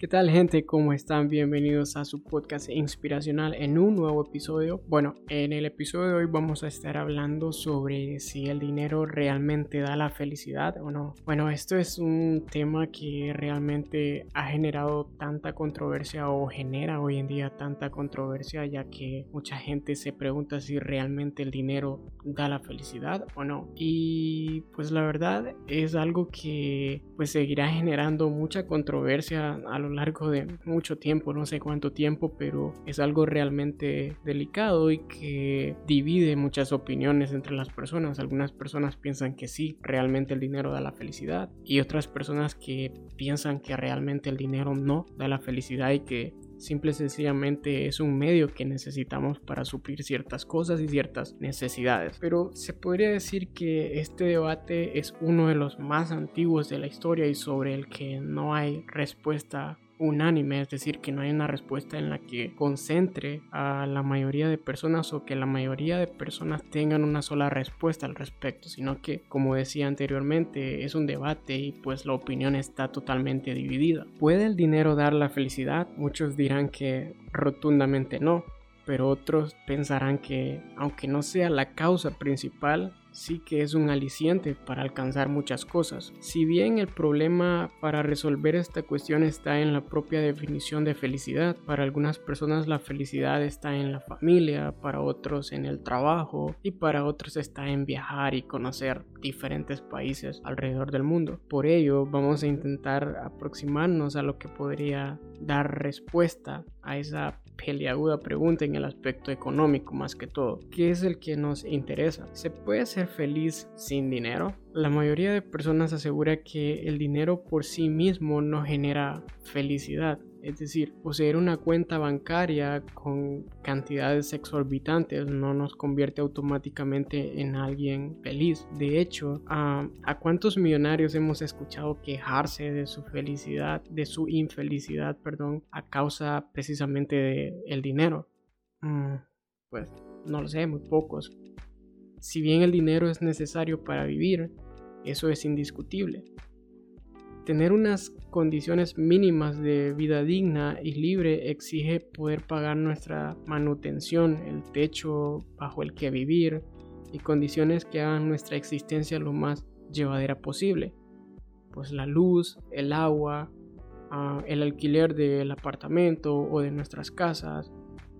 ¿Qué tal gente? ¿Cómo están? Bienvenidos a su podcast inspiracional en un nuevo episodio. Bueno, en el episodio de hoy vamos a estar hablando sobre si el dinero realmente da la felicidad o no. Bueno, esto es un tema que realmente ha generado tanta controversia o genera hoy en día tanta controversia ya que mucha gente se pregunta si realmente el dinero da la felicidad o no. Y pues la verdad es algo que pues seguirá generando mucha controversia a lo largo de mucho tiempo, no sé cuánto tiempo, pero es algo realmente delicado y que divide muchas opiniones entre las personas. Algunas personas piensan que sí, realmente el dinero da la felicidad y otras personas que piensan que realmente el dinero no da la felicidad y que simple y sencillamente es un medio que necesitamos para suplir ciertas cosas y ciertas necesidades. Pero se podría decir que este debate es uno de los más antiguos de la historia y sobre el que no hay respuesta unánime, es decir, que no hay una respuesta en la que concentre a la mayoría de personas o que la mayoría de personas tengan una sola respuesta al respecto, sino que, como decía anteriormente, es un debate y pues la opinión está totalmente dividida. ¿Puede el dinero dar la felicidad? Muchos dirán que rotundamente no, pero otros pensarán que, aunque no sea la causa principal, sí que es un aliciente para alcanzar muchas cosas. Si bien el problema para resolver esta cuestión está en la propia definición de felicidad, para algunas personas la felicidad está en la familia, para otros en el trabajo y para otros está en viajar y conocer diferentes países alrededor del mundo. Por ello vamos a intentar aproximarnos a lo que podría dar respuesta a esa peliaguda pregunta en el aspecto económico más que todo. ¿Qué es el que nos interesa? ¿Se puede ser feliz sin dinero? La mayoría de personas asegura que el dinero por sí mismo no genera felicidad. Es decir, poseer una cuenta bancaria con cantidades exorbitantes no nos convierte automáticamente en alguien feliz. De hecho, ¿a, cuántos millonarios hemos escuchado quejarse de su felicidad, de su infelicidad, perdón, a causa precisamente del el dinero? Mm, pues no lo sé, muy pocos. Si bien el dinero es necesario para vivir, eso es indiscutible tener unas condiciones mínimas de vida digna y libre exige poder pagar nuestra manutención, el techo bajo el que vivir y condiciones que hagan nuestra existencia lo más llevadera posible. Pues la luz, el agua, ah, el alquiler del apartamento o de nuestras casas,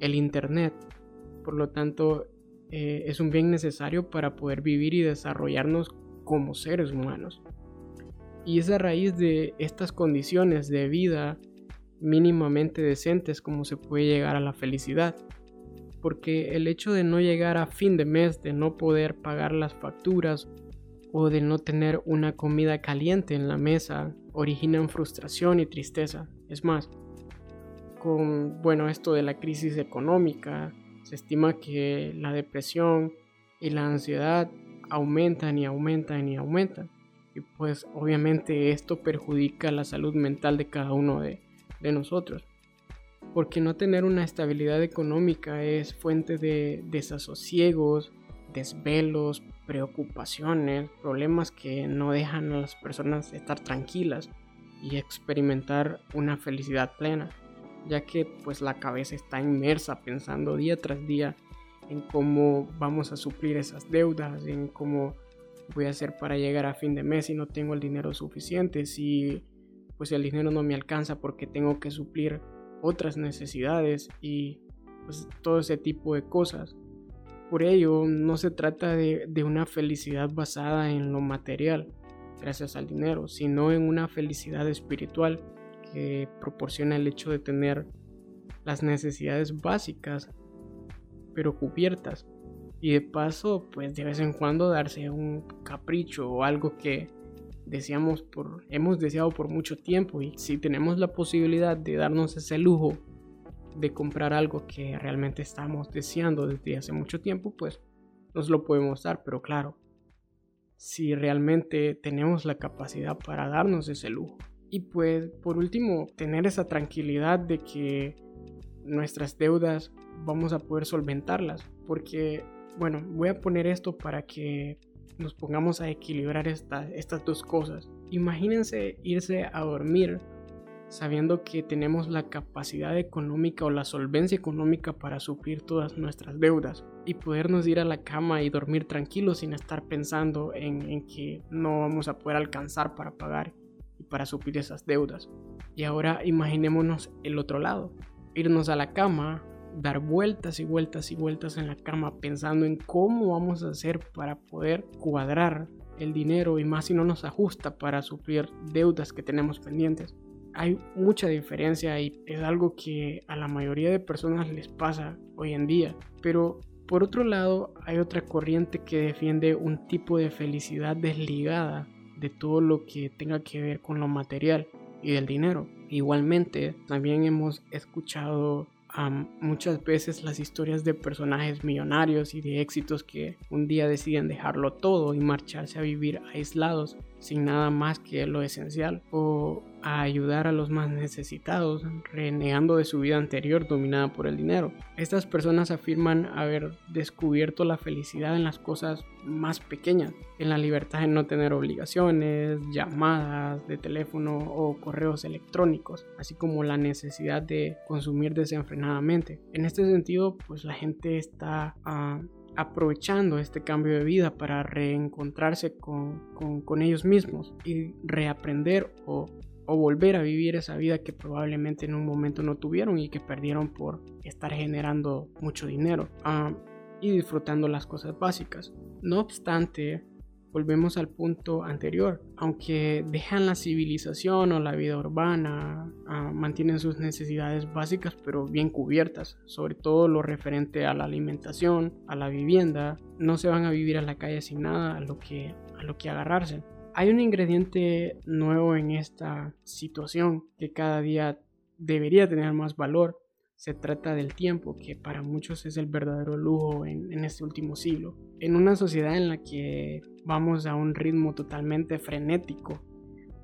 el internet. Por lo tanto, eh, es un bien necesario para poder vivir y desarrollarnos como seres humanos. Y es a raíz de estas condiciones de vida mínimamente decentes como se puede llegar a la felicidad. Porque el hecho de no llegar a fin de mes, de no poder pagar las facturas o de no tener una comida caliente en la mesa, originan frustración y tristeza. Es más, con bueno, esto de la crisis económica, se estima que la depresión y la ansiedad aumentan y aumentan y aumentan. Y pues obviamente esto perjudica la salud mental de cada uno de, nosotros. Porque no tener una estabilidad económica es fuente de desasosiegos, desvelos, preocupaciones, problemas que no dejan a las personas estar tranquilas y experimentar una felicidad plena, ya que pues la cabeza está inmersa pensando día tras día en cómo vamos a suplir esas deudas, en cómo voy a hacer para llegar a fin de mes si no tengo el dinero suficiente, si pues el dinero no me alcanza porque tengo que suplir otras necesidades y pues todo ese tipo de cosas. Por ello, no se trata de, de una felicidad basada en lo material, gracias al dinero, sino en una felicidad espiritual que proporciona el hecho de tener las necesidades básicas, pero cubiertas y de paso, pues de vez en cuando darse un capricho o algo que deseamos por, hemos deseado por mucho tiempo. Y si tenemos la posibilidad de darnos ese lujo de comprar algo que realmente estamos deseando desde hace mucho tiempo, pues nos lo podemos dar. Pero claro, si realmente tenemos la capacidad para darnos ese lujo. Y pues por último, tener esa tranquilidad de que nuestras deudas vamos a poder solventarlas. Porque bueno, voy a poner esto para que nos pongamos a equilibrar estas dos cosas. Imagínense irse a dormir sabiendo que tenemos la capacidad económica o la solvencia económica para suplir todas nuestras deudas y podernos ir a la cama y dormir tranquilos sin estar pensando en, en que no vamos a poder alcanzar para pagar y para suplir esas deudas. Y ahora imaginémonos el otro lado, irnos a la cama, dar vueltas y vueltas y vueltas en la cama pensando en cómo vamos a hacer para poder cuadrar el dinero y más si no nos ajusta para suplir deudas que tenemos pendientes. Hay mucha diferencia y es algo que a la mayoría de personas les pasa hoy en día. Pero por otro lado hay otra corriente que defiende un tipo de felicidad desligada de todo lo que tenga que ver con lo material y del dinero. Igualmente también hemos escuchado muchas veces las historias de personajes millonarios y de éxitos que un día deciden dejarlo todo y marcharse a vivir aislados sin nada más que lo esencial o a ayudar a los más necesitados, renegando de su vida anterior dominada por el dinero. Estas personas afirman haber descubierto la felicidad en las cosas más pequeñas, en la libertad de no tener obligaciones, llamadas de teléfono o correos electrónicos, así como la necesidad de consumir desenfrenadamente. En este sentido, pues la gente está... ah, aprovechando este cambio de vida para reencontrarse con, ellos mismos y reaprender o, volver a vivir esa vida que probablemente en un momento no tuvieron y que perdieron por estar generando mucho dinero ah, y disfrutando las cosas básicas. No obstante, volvemos al punto anterior. Aunque dejan la civilización o la vida urbana, ah, mantienen sus necesidades básicas pero bien cubiertas, sobre todo lo referente a la alimentación, a la vivienda. No se van a vivir a la calle sin nada a lo que, a lo que agarrarse. Hay un ingrediente nuevo en esta situación que cada día debería tener más valor se trata del tiempo, que para muchos es el verdadero lujo en, este último siglo. En una sociedad en la que vamos a un ritmo totalmente frenético,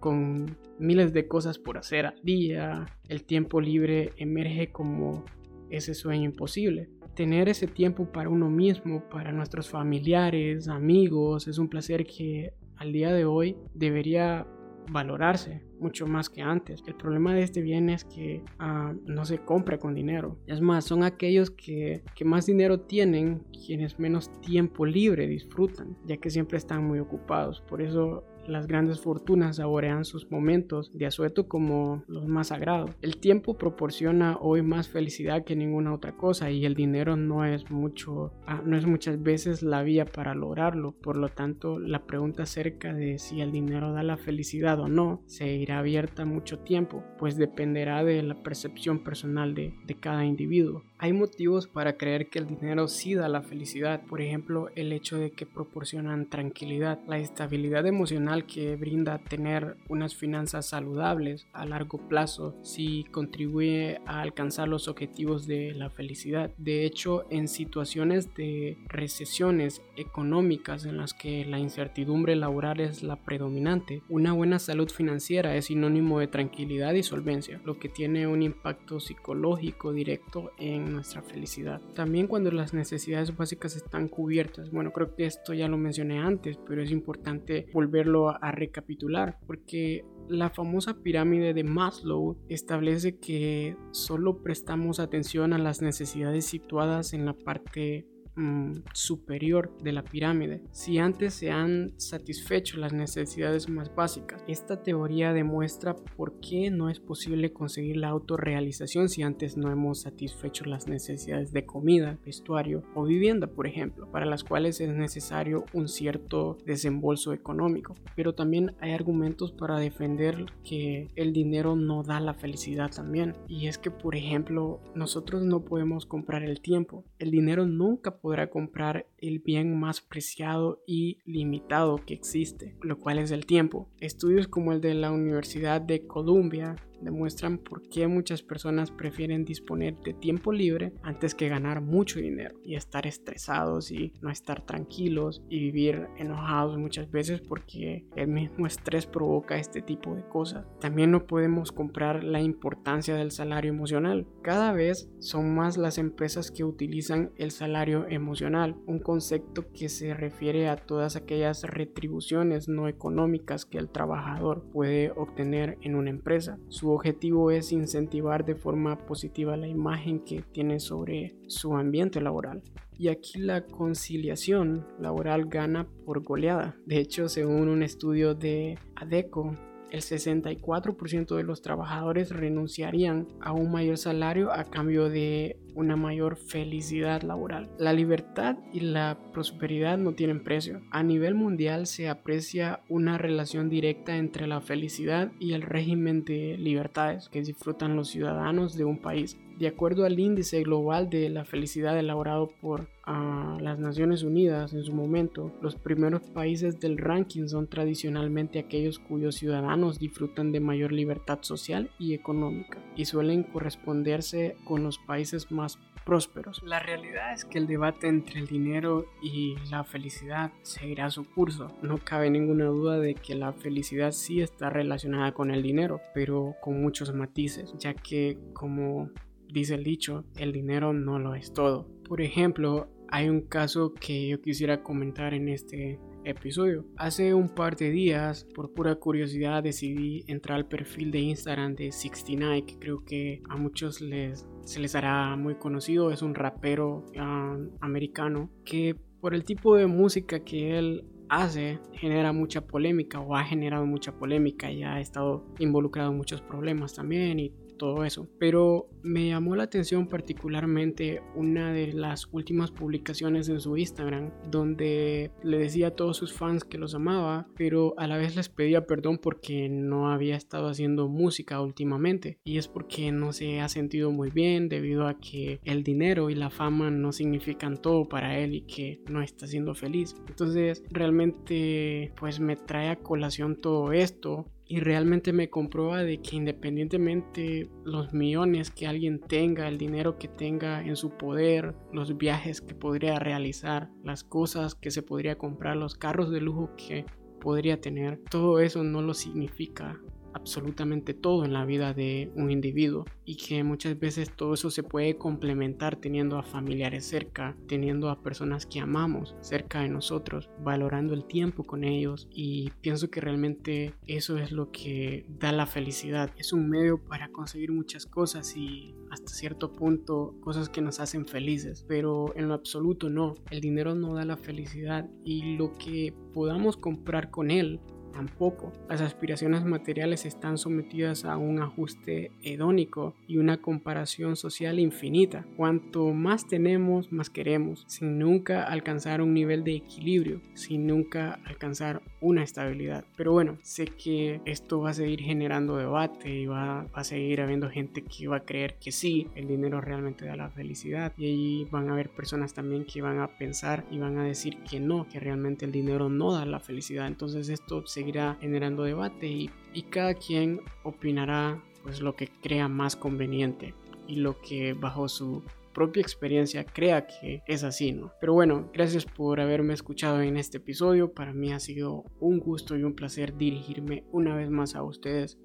con miles de cosas por hacer al día, el tiempo libre emerge como ese sueño imposible. Tener ese tiempo para uno mismo, para nuestros familiares, amigos, es un placer que al día de hoy debería valorarse mucho más que antes. El problema de este bien es que ah, no se compra con dinero. Es más, son aquellos que, que más dinero tienen quienes menos tiempo libre disfrutan, ya que siempre están muy ocupados. Por eso las grandes fortunas saborean sus momentos de asueto como los más sagrados. El tiempo proporciona hoy más felicidad que ninguna otra cosa y el dinero no es mucho, ah, no es muchas veces la vía para lograrlo. Por lo tanto, la pregunta acerca de si el dinero da la felicidad o no se irá abierta mucho tiempo, pues dependerá de la percepción personal de, de cada individuo. Hay motivos para creer que el dinero sí da la felicidad, por ejemplo el hecho de que proporcionan tranquilidad, la estabilidad emocional que brinda tener unas finanzas saludables a largo plazo sí contribuye a alcanzar los objetivos de la felicidad. De hecho, en situaciones de recesiones económicas en las que la incertidumbre laboral es la predominante, una buena salud financiera es sinónimo de tranquilidad y solvencia, lo que tiene un impacto psicológico directo en nuestra felicidad. También cuando las necesidades básicas están cubiertas. Bueno, creo que esto ya lo mencioné antes, pero es importante volverlo a, recapitular porque la famosa pirámide de Maslow establece que solo prestamos atención a las necesidades situadas en la parte Mm, superior de la pirámide si antes se han satisfecho las necesidades más básicas. Esta teoría demuestra por qué no es posible conseguir la autorrealización si antes no hemos satisfecho las necesidades de comida, vestuario o vivienda, por ejemplo, para las cuales es necesario un cierto desembolso económico. Pero también hay argumentos para defender que el dinero no da la felicidad también. Y es que, por ejemplo, nosotros no podemos comprar el tiempo. El dinero nunca podrá comprar el bien más preciado y limitado que existe, lo cual es el tiempo. Estudios como el de la Universidad de Columbia demuestran por qué muchas personas prefieren disponer de tiempo libre antes que ganar mucho dinero y estar estresados y no estar tranquilos y vivir enojados muchas veces porque el mismo estrés provoca este tipo de cosas. También no podemos comprar la importancia del salario emocional. Cada vez son más las empresas que utilizan el salario emocional, un concepto que se refiere a todas aquellas retribuciones no económicas que el trabajador puede obtener en una empresa. Su objetivo es incentivar de forma positiva la imagen que tiene sobre su ambiente laboral. Y aquí la conciliación laboral gana por goleada. De hecho, según un estudio de ADECO, el 64% de los trabajadores renunciarían a un mayor salario a cambio de una mayor felicidad laboral. La libertad y la prosperidad no tienen precio. A nivel mundial se aprecia una relación directa entre la felicidad y el régimen de libertades que disfrutan los ciudadanos de un país. De acuerdo al índice global de la felicidad elaborado por uh, las Naciones Unidas en su momento, los primeros países del ranking son tradicionalmente aquellos cuyos ciudadanos disfrutan de mayor libertad social y económica y suelen corresponderse con los países más prósperos. La realidad es que el debate entre el dinero y la felicidad seguirá su curso. No cabe ninguna duda de que la felicidad sí está relacionada con el dinero, pero con muchos matices, ya que como dice el dicho, el dinero no lo es todo. Por ejemplo, hay un caso que yo quisiera comentar en este episodio. Hace un par de días, por pura curiosidad, decidí entrar al perfil de Instagram de 69, que creo que a muchos les, se les hará muy conocido. Es un rapero um, americano que por el tipo de música que él hace genera mucha polémica o ha generado mucha polémica y ha estado involucrado en muchos problemas también y todo eso. Pero me llamó la atención particularmente una de las últimas publicaciones en su Instagram donde le decía a todos sus fans que los amaba, pero a la vez les pedía perdón porque no había estado haciendo música últimamente. Y es porque no se ha sentido muy bien debido a que el dinero y la fama no significan todo para él y que no está siendo feliz. Entonces realmente pues me trae a colación todo esto y realmente me comprueba de que independientemente los millones que alguien tenga, el dinero que tenga en su poder, los viajes que podría realizar, las cosas que se podría comprar, los carros de lujo que podría tener, todo eso no lo significa absolutamente todo en la vida de un individuo y que muchas veces todo eso se puede complementar teniendo a familiares cerca, teniendo a personas que amamos cerca de nosotros, valorando el tiempo con ellos y pienso que realmente eso es lo que da la felicidad. Es un medio para conseguir muchas cosas y hasta cierto punto cosas que nos hacen felices, pero en lo absoluto no. El dinero no da la felicidad y lo que podamos comprar con él Tampoco. Las aspiraciones materiales están sometidas a un ajuste hedónico y una comparación social infinita. Cuanto más tenemos, más queremos, sin nunca alcanzar un nivel de equilibrio, sin nunca alcanzar una estabilidad. Pero bueno, sé que esto va a seguir generando debate y va, a seguir habiendo gente que va a creer que sí, el dinero realmente da la felicidad. Y ahí van a haber personas también que van a pensar y van a decir que no, que realmente el dinero no da la felicidad. Entonces esto seguirá generando debate y, cada quien opinará pues lo que crea más conveniente y lo que bajo su propia experiencia crea que es así, ¿no? Pero bueno, gracias por haberme escuchado en este episodio. Para mí ha sido un gusto y un placer dirigirme una vez más a ustedes.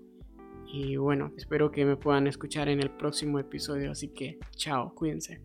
Y bueno, espero que me puedan escuchar en el próximo episodio. Así que, chao, cuídense.